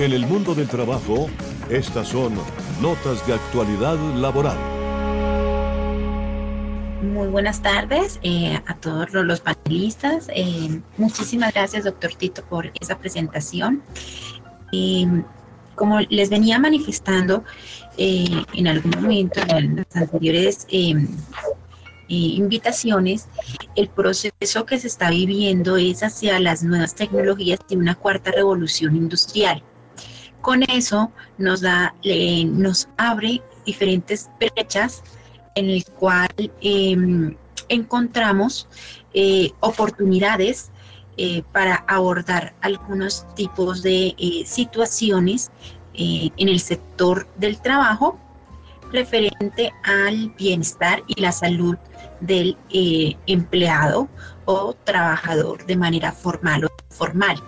En el mundo del trabajo, estas son notas de actualidad laboral. Muy buenas tardes eh, a todos los panelistas. Eh, muchísimas gracias, doctor Tito, por esa presentación. como les venía manifestando eh, en algún momento en las anteriores invitaciones, el proceso que se está viviendo es hacia las nuevas tecnologías de una cuarta revolución industrial. Con eso nos, da, nos abre diferentes brechas en el cual em, encontramos eh, oportunidades eh, para abordar algunos tipos de eh, situaciones en el sector del trabajo referente al bienestar y la salud del empleado o trabajador de manera formal o informal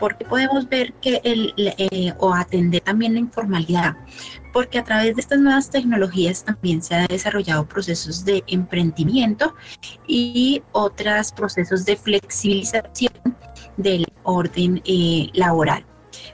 porque podemos ver que el, eh, o atender también la informalidad, porque a través de estas nuevas tecnologías también se han desarrollado procesos de emprendimiento y otros procesos de flexibilización del orden eh, laboral.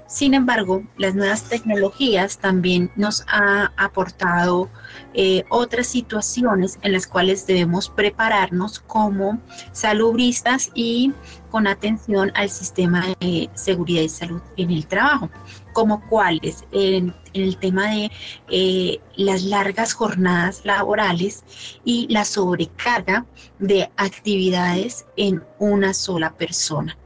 Sin embargo, las nuevas tecnologías también nos han aportado eh, otras situaciones en las cuales debemos prepararnos como salubristas y con atención al sistema de seguridad y salud en el trabajo, como cuáles en, el tema de eh, las largas jornadas laborales y la sobrecarga de actividades en una sola persona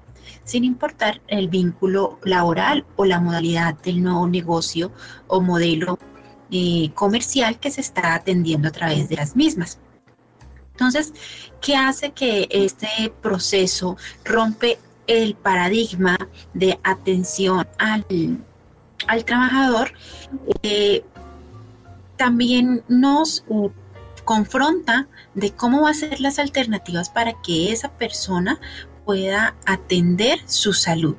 sin importar el vínculo laboral o la modalidad del nuevo negocio o modelo eh, comercial que se está atendiendo a través de las mismas. Entonces, ¿qué hace que este proceso rompe el paradigma de atención al, trabajador? Eh, también nos confronta de cómo va a ser las alternativas para que esa persona pueda atender su salud.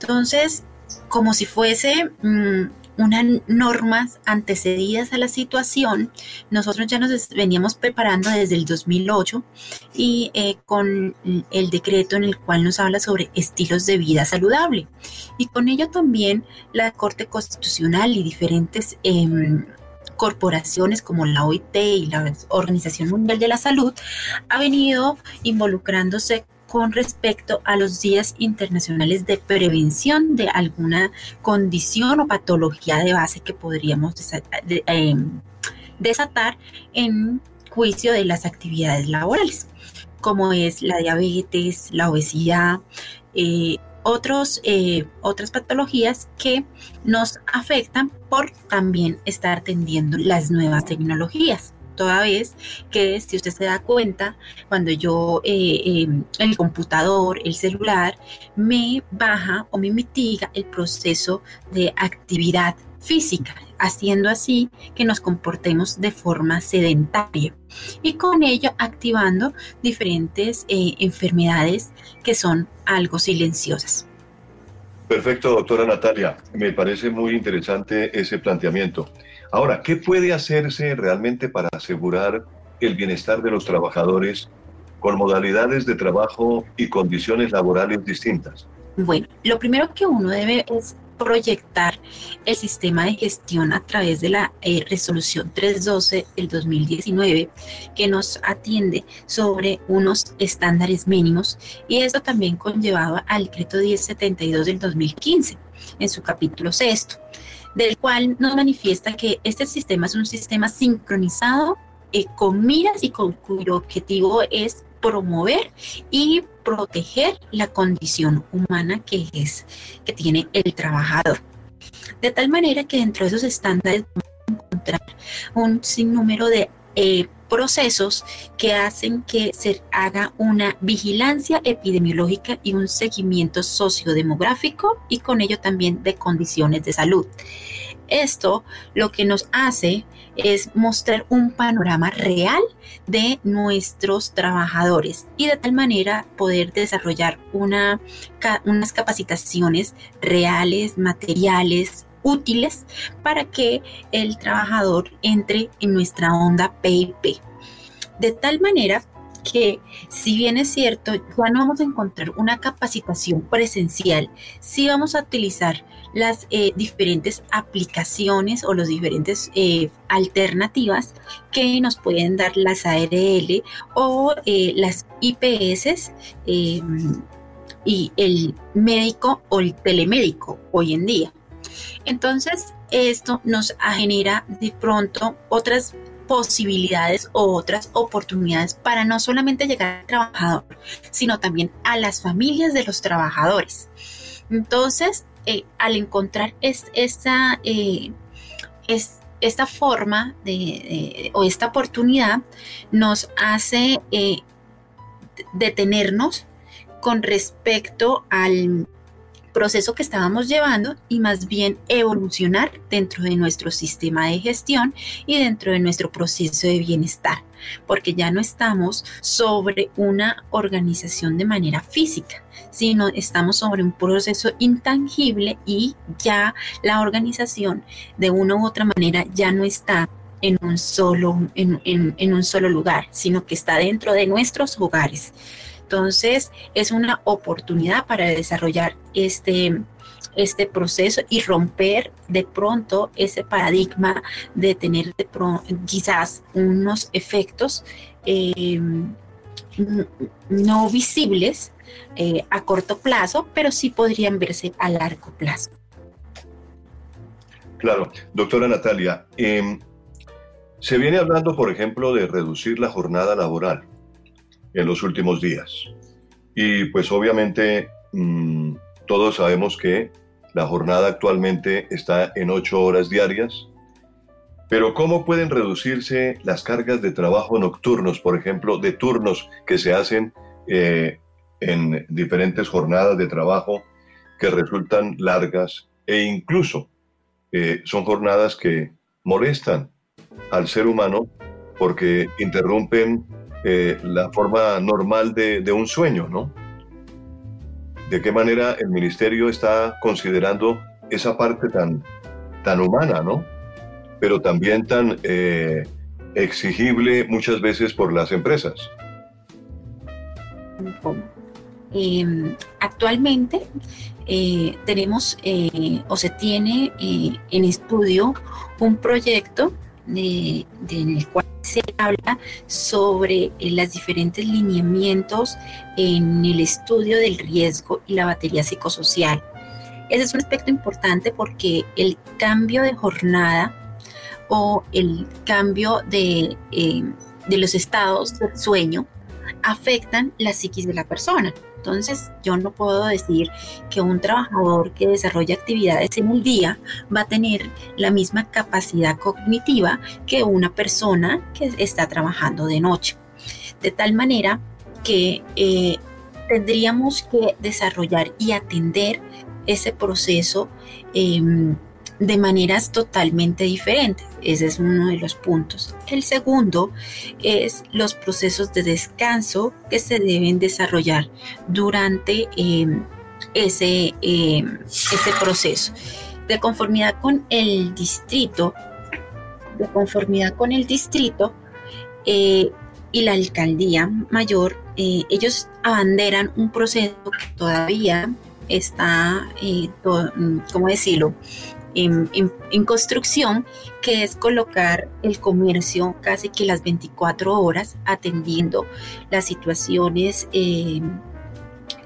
Entonces, como si fuese mm, unas normas antecedidas a la situación, nosotros ya nos veníamos preparando desde el 2008 y eh, con el decreto en el cual nos habla sobre estilos de vida saludable. Y con ello también la Corte Constitucional y diferentes... Em, corporaciones como la OIT y la Organización Mundial de la Salud ha venido involucrándose con respecto a los días internacionales de prevención de alguna condición o patología de base que podríamos em, desatar en juicio de las actividades laborales, como es la diabetes, la obesidad, eh, otros, eh, otras patologías que nos afectan por también estar atendiendo las nuevas tecnologías toda vez que si usted se da cuenta, cuando yo eh, em, el computador, el celular, me baja o me mitiga el proceso de actividad física, haciendo así que nos comportemos de forma sedentaria y con ello activando diferentes eh, enfermedades que son algo silenciosas. Perfecto, doctora Natalia. Me parece muy interesante ese planteamiento. Ahora, ¿qué puede hacerse realmente para asegurar el bienestar de los trabajadores con modalidades de trabajo y condiciones laborales distintas? Bueno, lo primero que uno debe es proyectar el sistema de gestión a través de la eh, resolución 312 del 2019 que nos atiende sobre unos estándares mínimos y eso también conllevaba al decreto 1072 del 2015 en su capítulo sexto del cual nos manifiesta que este sistema es un sistema sincronizado eh, con miras y con cuyo objetivo es promover y proteger la condición humana que es que tiene el trabajador. De tal manera que dentro de esos estándares vamos a encontrar un sinnúmero de eh, procesos que hacen que se haga una vigilancia epidemiológica y un seguimiento sociodemográfico y con ello también de condiciones de salud. Esto lo que nos hace es mostrar un panorama real de nuestros trabajadores y de tal manera poder desarrollar una, unas capacitaciones reales, materiales, útiles para que el trabajador entre en nuestra onda PIP. De tal manera que si bien es cierto, ya no vamos a encontrar una capacitación presencial, sí vamos a utilizar las eh, diferentes aplicaciones o las diferentes eh, alternativas que nos pueden dar las ARL o eh, las IPS y el médico o el telemédico hoy en día. Entonces, esto nos genera de pronto otras posibilidades o otras oportunidades para no solamente llegar al trabajador, sino también a las familias de los trabajadores. Entonces, eh, al encontrar esta, eh, esta forma de, o esta oportunidad, nos hace eh, detenernos con respecto al proceso que estábamos llevando y más bien evolucionar dentro de nuestro sistema de gestión y dentro de nuestro proceso de bienestar, porque ya no estamos sobre una organización de manera física, sino estamos sobre un proceso intangible y ya la organización de una u otra manera ya no está en un solo, en, un solo lugar, sino que está dentro de nuestros hogares. Entonces, es una oportunidad para desarrollar este, este proceso y romper de pronto ese paradigma de tener quizás unos efectos em, no visibles eh, a corto plazo, pero sí podrían verse a largo plazo. Claro, doctora Natalia, em, se viene hablando, por ejemplo, de reducir la jornada laboral en los últimos días. Y pues obviamente mm, todos sabemos que la jornada actualmente está en ocho horas diarias, pero ¿cómo pueden reducirse las cargas de trabajo nocturnos, por ejemplo, de turnos que se hacen eh, en diferentes jornadas de trabajo que resultan largas e incluso eh, son jornadas que molestan al ser humano porque interrumpen eh, la forma normal de, un sueño, ¿no? ¿De qué manera el ministerio está considerando esa parte tan, tan humana, ¿no? Pero también tan eh, exigible muchas veces por las empresas. Em, actualmente eh, tenemos o se tiene en estudio un proyecto de, del cual se habla sobre eh, los diferentes lineamientos en el estudio del riesgo y la batería psicosocial. Ese es un aspecto importante porque el cambio de jornada o el cambio de, eh, de los estados del sueño afectan la psiquis de la persona. Entonces, yo no puedo decir que un trabajador que desarrolla actividades en el día va a tener la misma capacidad cognitiva que una persona que está trabajando de noche. De tal manera que eh, tendríamos que desarrollar y atender ese proceso em, de maneras totalmente diferentes. Ese es uno de los puntos. El segundo es los procesos de descanso que se deben desarrollar durante em, ese, em, ese proceso. De conformidad con el distrito, de conformidad con el distrito eh, y la alcaldía mayor, eh, ellos abanderan un proceso que todavía está, eh, ¿cómo decirlo?, en, construcción, que es colocar el comercio casi que las 24 horas atendiendo las situaciones eh,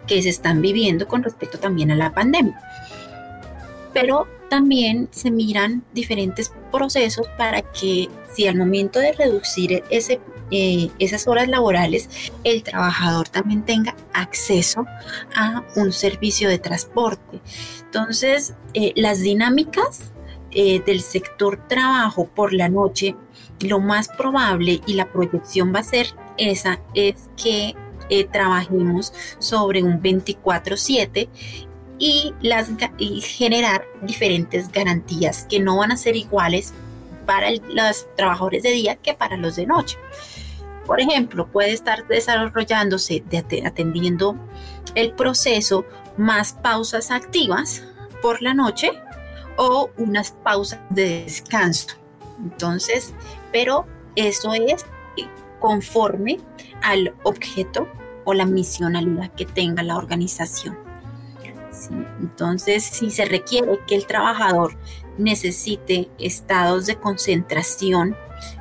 que se están viviendo con respecto también a la pandemia. Pero también se miran diferentes procesos para que si al momento de reducir eh, esas horas laborales, el trabajador también tenga acceso a un servicio de transporte. Entonces, eh, las dinámicas eh, del sector trabajo por la noche, lo más probable y la proyección va a ser esa, es que trabajemos sobre un 24/7 y, las, generar diferentes garantías que no van a ser iguales para los trabajadores de día que para los de noche. Por ejemplo, puede estar desarrollándose, atendiendo el proceso más pausas activas por la noche o unas pausas de descanso. Entonces, pero eso es conforme al objeto o la misionalidad que tenga la organización. Entonces, si se requiere que el trabajador necesite estados de concentración,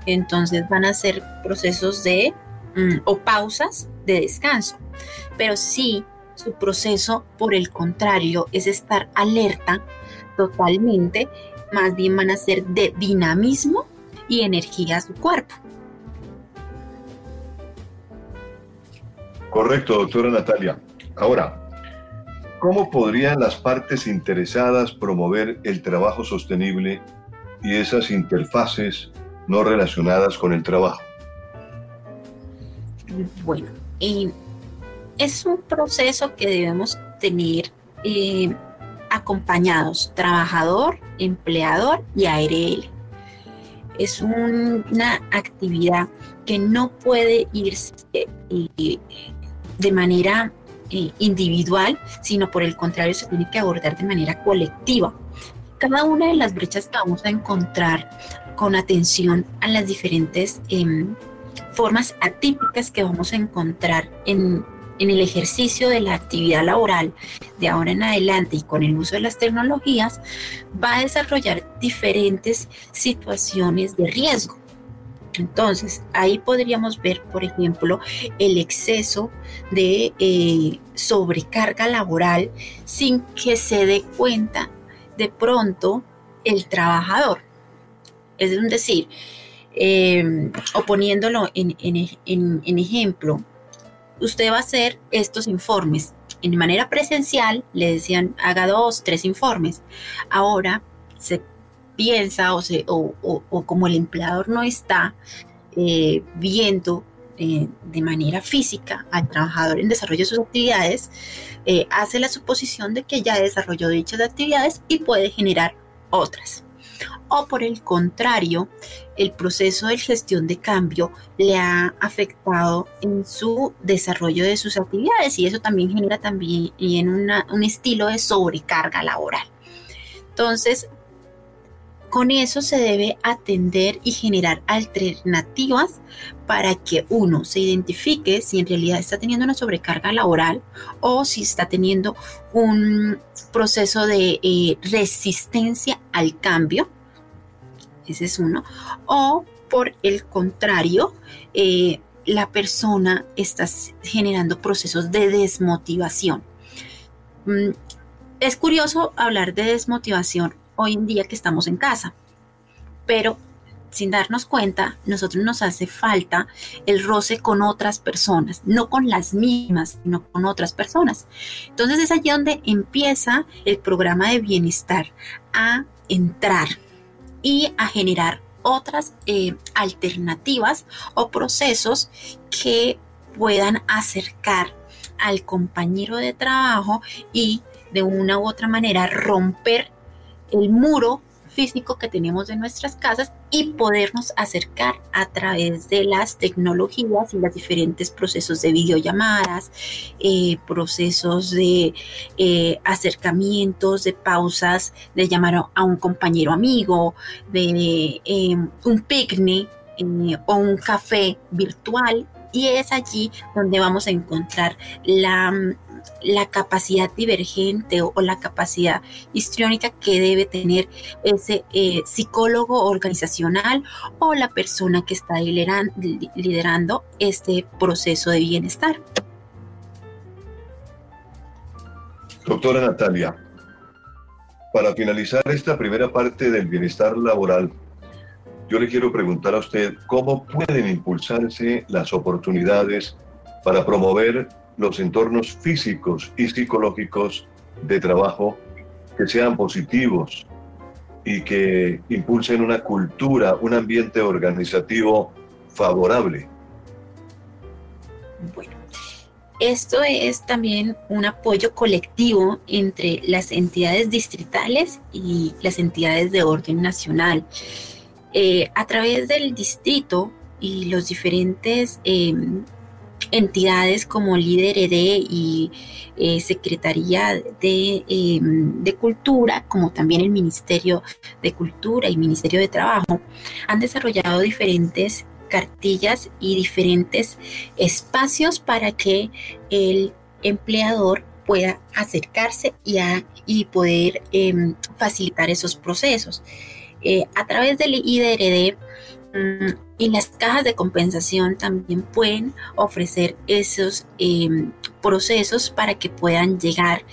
entonces van a ser procesos de mm, o pausas de descanso. Pero si su proceso, por el contrario, es estar alerta totalmente, más bien van a ser de dinamismo y energía a su cuerpo. Correcto, doctora Natalia. Ahora, ¿cómo podrían las partes interesadas promover el trabajo sostenible y esas interfaces no relacionadas con el trabajo? Bueno, es un proceso que debemos tener eh, acompañados, trabajador, empleador y ARL. Es una actividad que no puede irse eh, de manera eh, individual, sino por el contrario se tiene que abordar de manera colectiva. Cada una de las brechas que vamos a encontrar con atención a las diferentes em, formas atípicas que vamos a encontrar en, en el ejercicio de la actividad laboral de ahora en adelante y con el uso de las tecnologías, va a desarrollar diferentes situaciones de riesgo. Entonces, ahí podríamos ver, por ejemplo, el exceso de eh, sobrecarga laboral sin que se dé cuenta de pronto el trabajador. Es decir, em, o poniéndolo en, en ejemplo, usted va a hacer estos informes. En manera presencial le decían haga dos, tres informes. Ahora se piensa o, se, o, como el empleador no está eh, viendo eh, de manera física al trabajador en desarrollo de sus actividades, eh, hace la suposición de que ya desarrolló dichas actividades y puede generar otras. O por el contrario, el proceso de gestión de cambio le ha afectado en su desarrollo de sus actividades y eso también genera también un estilo de sobrecarga laboral. Entonces, con eso se debe atender y generar alternativas para que uno se identifique si en realidad está teniendo una sobrecarga laboral o si está teniendo un proceso de eh, resistencia al cambio. Ese es uno. O por el contrario, eh, la persona está generando procesos de desmotivación. Mm, es curioso hablar de desmotivación hoy en día que estamos en casa. Pero sin darnos cuenta, nosotros nos hace falta el roce con otras personas, no con las mismas, sino con otras personas. Entonces es allí donde empieza el programa de bienestar a entrar y a generar otras eh, alternativas o procesos que puedan acercar al compañero de trabajo y de una u otra manera romper el muro físico que tenemos de nuestras casas y podernos acercar a través de las tecnologías y los diferentes procesos de videollamadas, eh, procesos de eh, acercamientos, de pausas, de llamar a un compañero amigo, de eh, un picnic o un café virtual. Y es allí donde vamos a encontrar la la capacidad divergente o, la capacidad histriónica que debe tener ese eh, psicólogo organizacional o la persona que está liderando este proceso de bienestar. Doctora Natalia, para finalizar esta primera parte del bienestar laboral, yo le quiero preguntar a usted cómo pueden impulsarse las oportunidades para promover los entornos físicos y psicológicos de trabajo que sean positivos y que impulsen una cultura, un ambiente organizativo favorable. Bueno, esto es también un apoyo colectivo entre las entidades distritales y las entidades de orden nacional. Eh, a través del distrito y los diferentes em, entidades como Líder ED y eh, Secretaría em, de, Cultura, como también el Ministerio de Cultura y Ministerio de Trabajo, han desarrollado diferentes cartillas y diferentes espacios para que el empleador pueda acercarse y, y poder em, facilitar esos procesos. Eh, a través del IDRD mm, y las cajas de compensación también pueden ofrecer esos em, procesos para que puedan llegar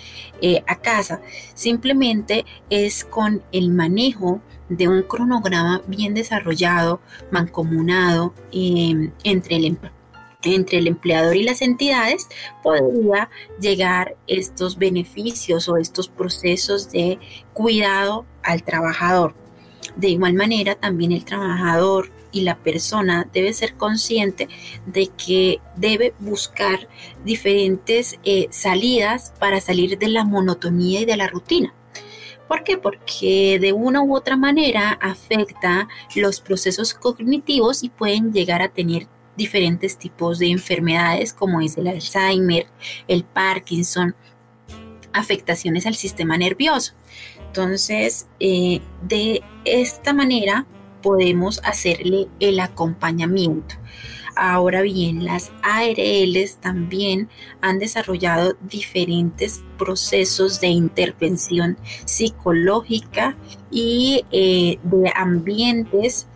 eh, a casa. Simplemente es con el manejo de un cronograma bien desarrollado, mancomunado em, entre el entre el empleador y las entidades podría llegar estos beneficios o estos procesos de cuidado al trabajador. De igual manera, también el trabajador y la persona debe ser consciente de que debe buscar diferentes eh, salidas para salir de la monotonía y de la rutina. ¿Por qué? Porque de una u otra manera afecta los procesos cognitivos y pueden llegar a tener diferentes tipos de enfermedades como es el Alzheimer, el Parkinson, afectaciones al sistema nervioso. Entonces, eh, de esta manera podemos hacerle el acompañamiento. Ahora bien, las ARLs también han desarrollado diferentes procesos de intervención psicológica y eh, de ambientes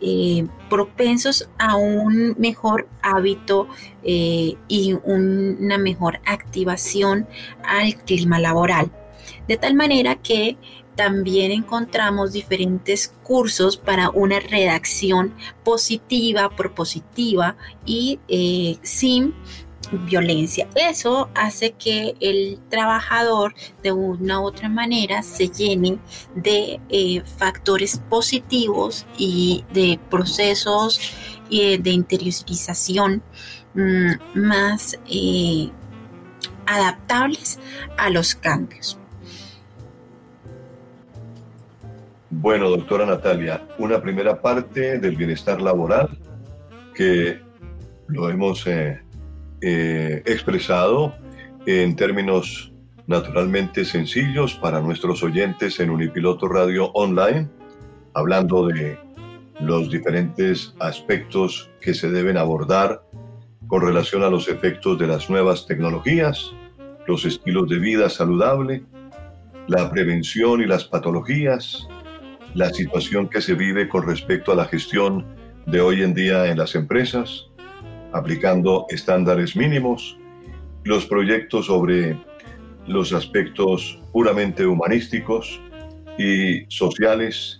eh, propensos a un mejor hábito y una mejor activación al clima laboral. De tal manera que también encontramos diferentes cursos para una redacción positiva, propositiva y eh, sin violencia. Eso hace que el trabajador de una u otra manera se llene de eh, factores positivos y de procesos eh, de interiorización mm, más adaptables a los cambios. Bueno, doctora Natalia, una primera parte del bienestar laboral que lo hemos eh, eh, expresado en términos naturalmente sencillos para nuestros oyentes en Unipiloto Radio Online, hablando de los diferentes aspectos que se deben abordar con relación a los efectos de las nuevas tecnologías, los estilos de vida saludable, la prevención y las patologías, la situación que se vive con respecto a la gestión de hoy en día en las empresas, aplicando estándares mínimos, los proyectos sobre los aspectos puramente humanísticos y sociales,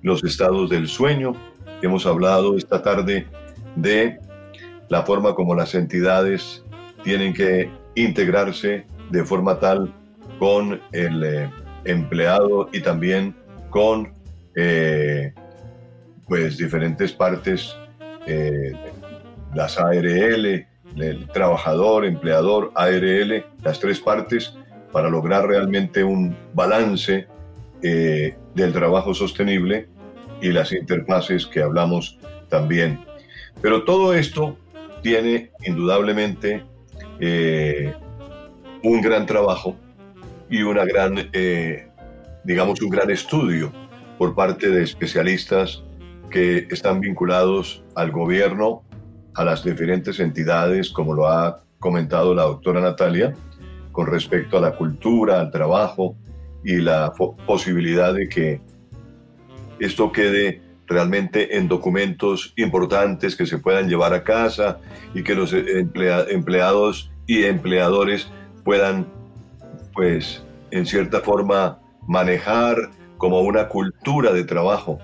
los estados del sueño. Hemos hablado esta tarde de la forma como las entidades tienen que integrarse de forma tal con el eh, empleado y también con eh, pues diferentes partes, eh, las ARL, el trabajador, empleador, ARL, las tres partes, para lograr realmente un balance eh, del trabajo sostenible y las interfaces que hablamos también. Pero todo esto tiene indudablemente un gran trabajo y una gran, digamos, un gran estudio por parte de especialistas que están vinculados al gobierno, a las diferentes entidades, como lo ha comentado la doctora Natalia, con respecto a la cultura, al trabajo y la posibilidad de que esto quede realmente en documentos importantes que se puedan llevar a casa y que los empleados y empleadores puedan, pues, en cierta forma manejar como una cultura de trabajo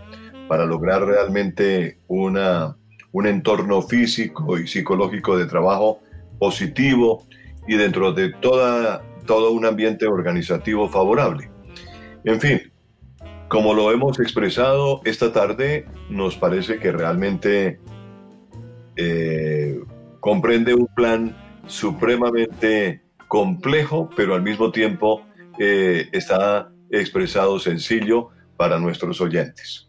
para lograr realmente una, un entorno físico y psicológico de trabajo positivo y dentro de toda, todo un ambiente organizativo favorable. En fin, como lo hemos expresado esta tarde, nos parece que realmente eh, comprende un plan supremamente complejo, pero al mismo tiempo eh, está expresado sencillo para nuestros oyentes.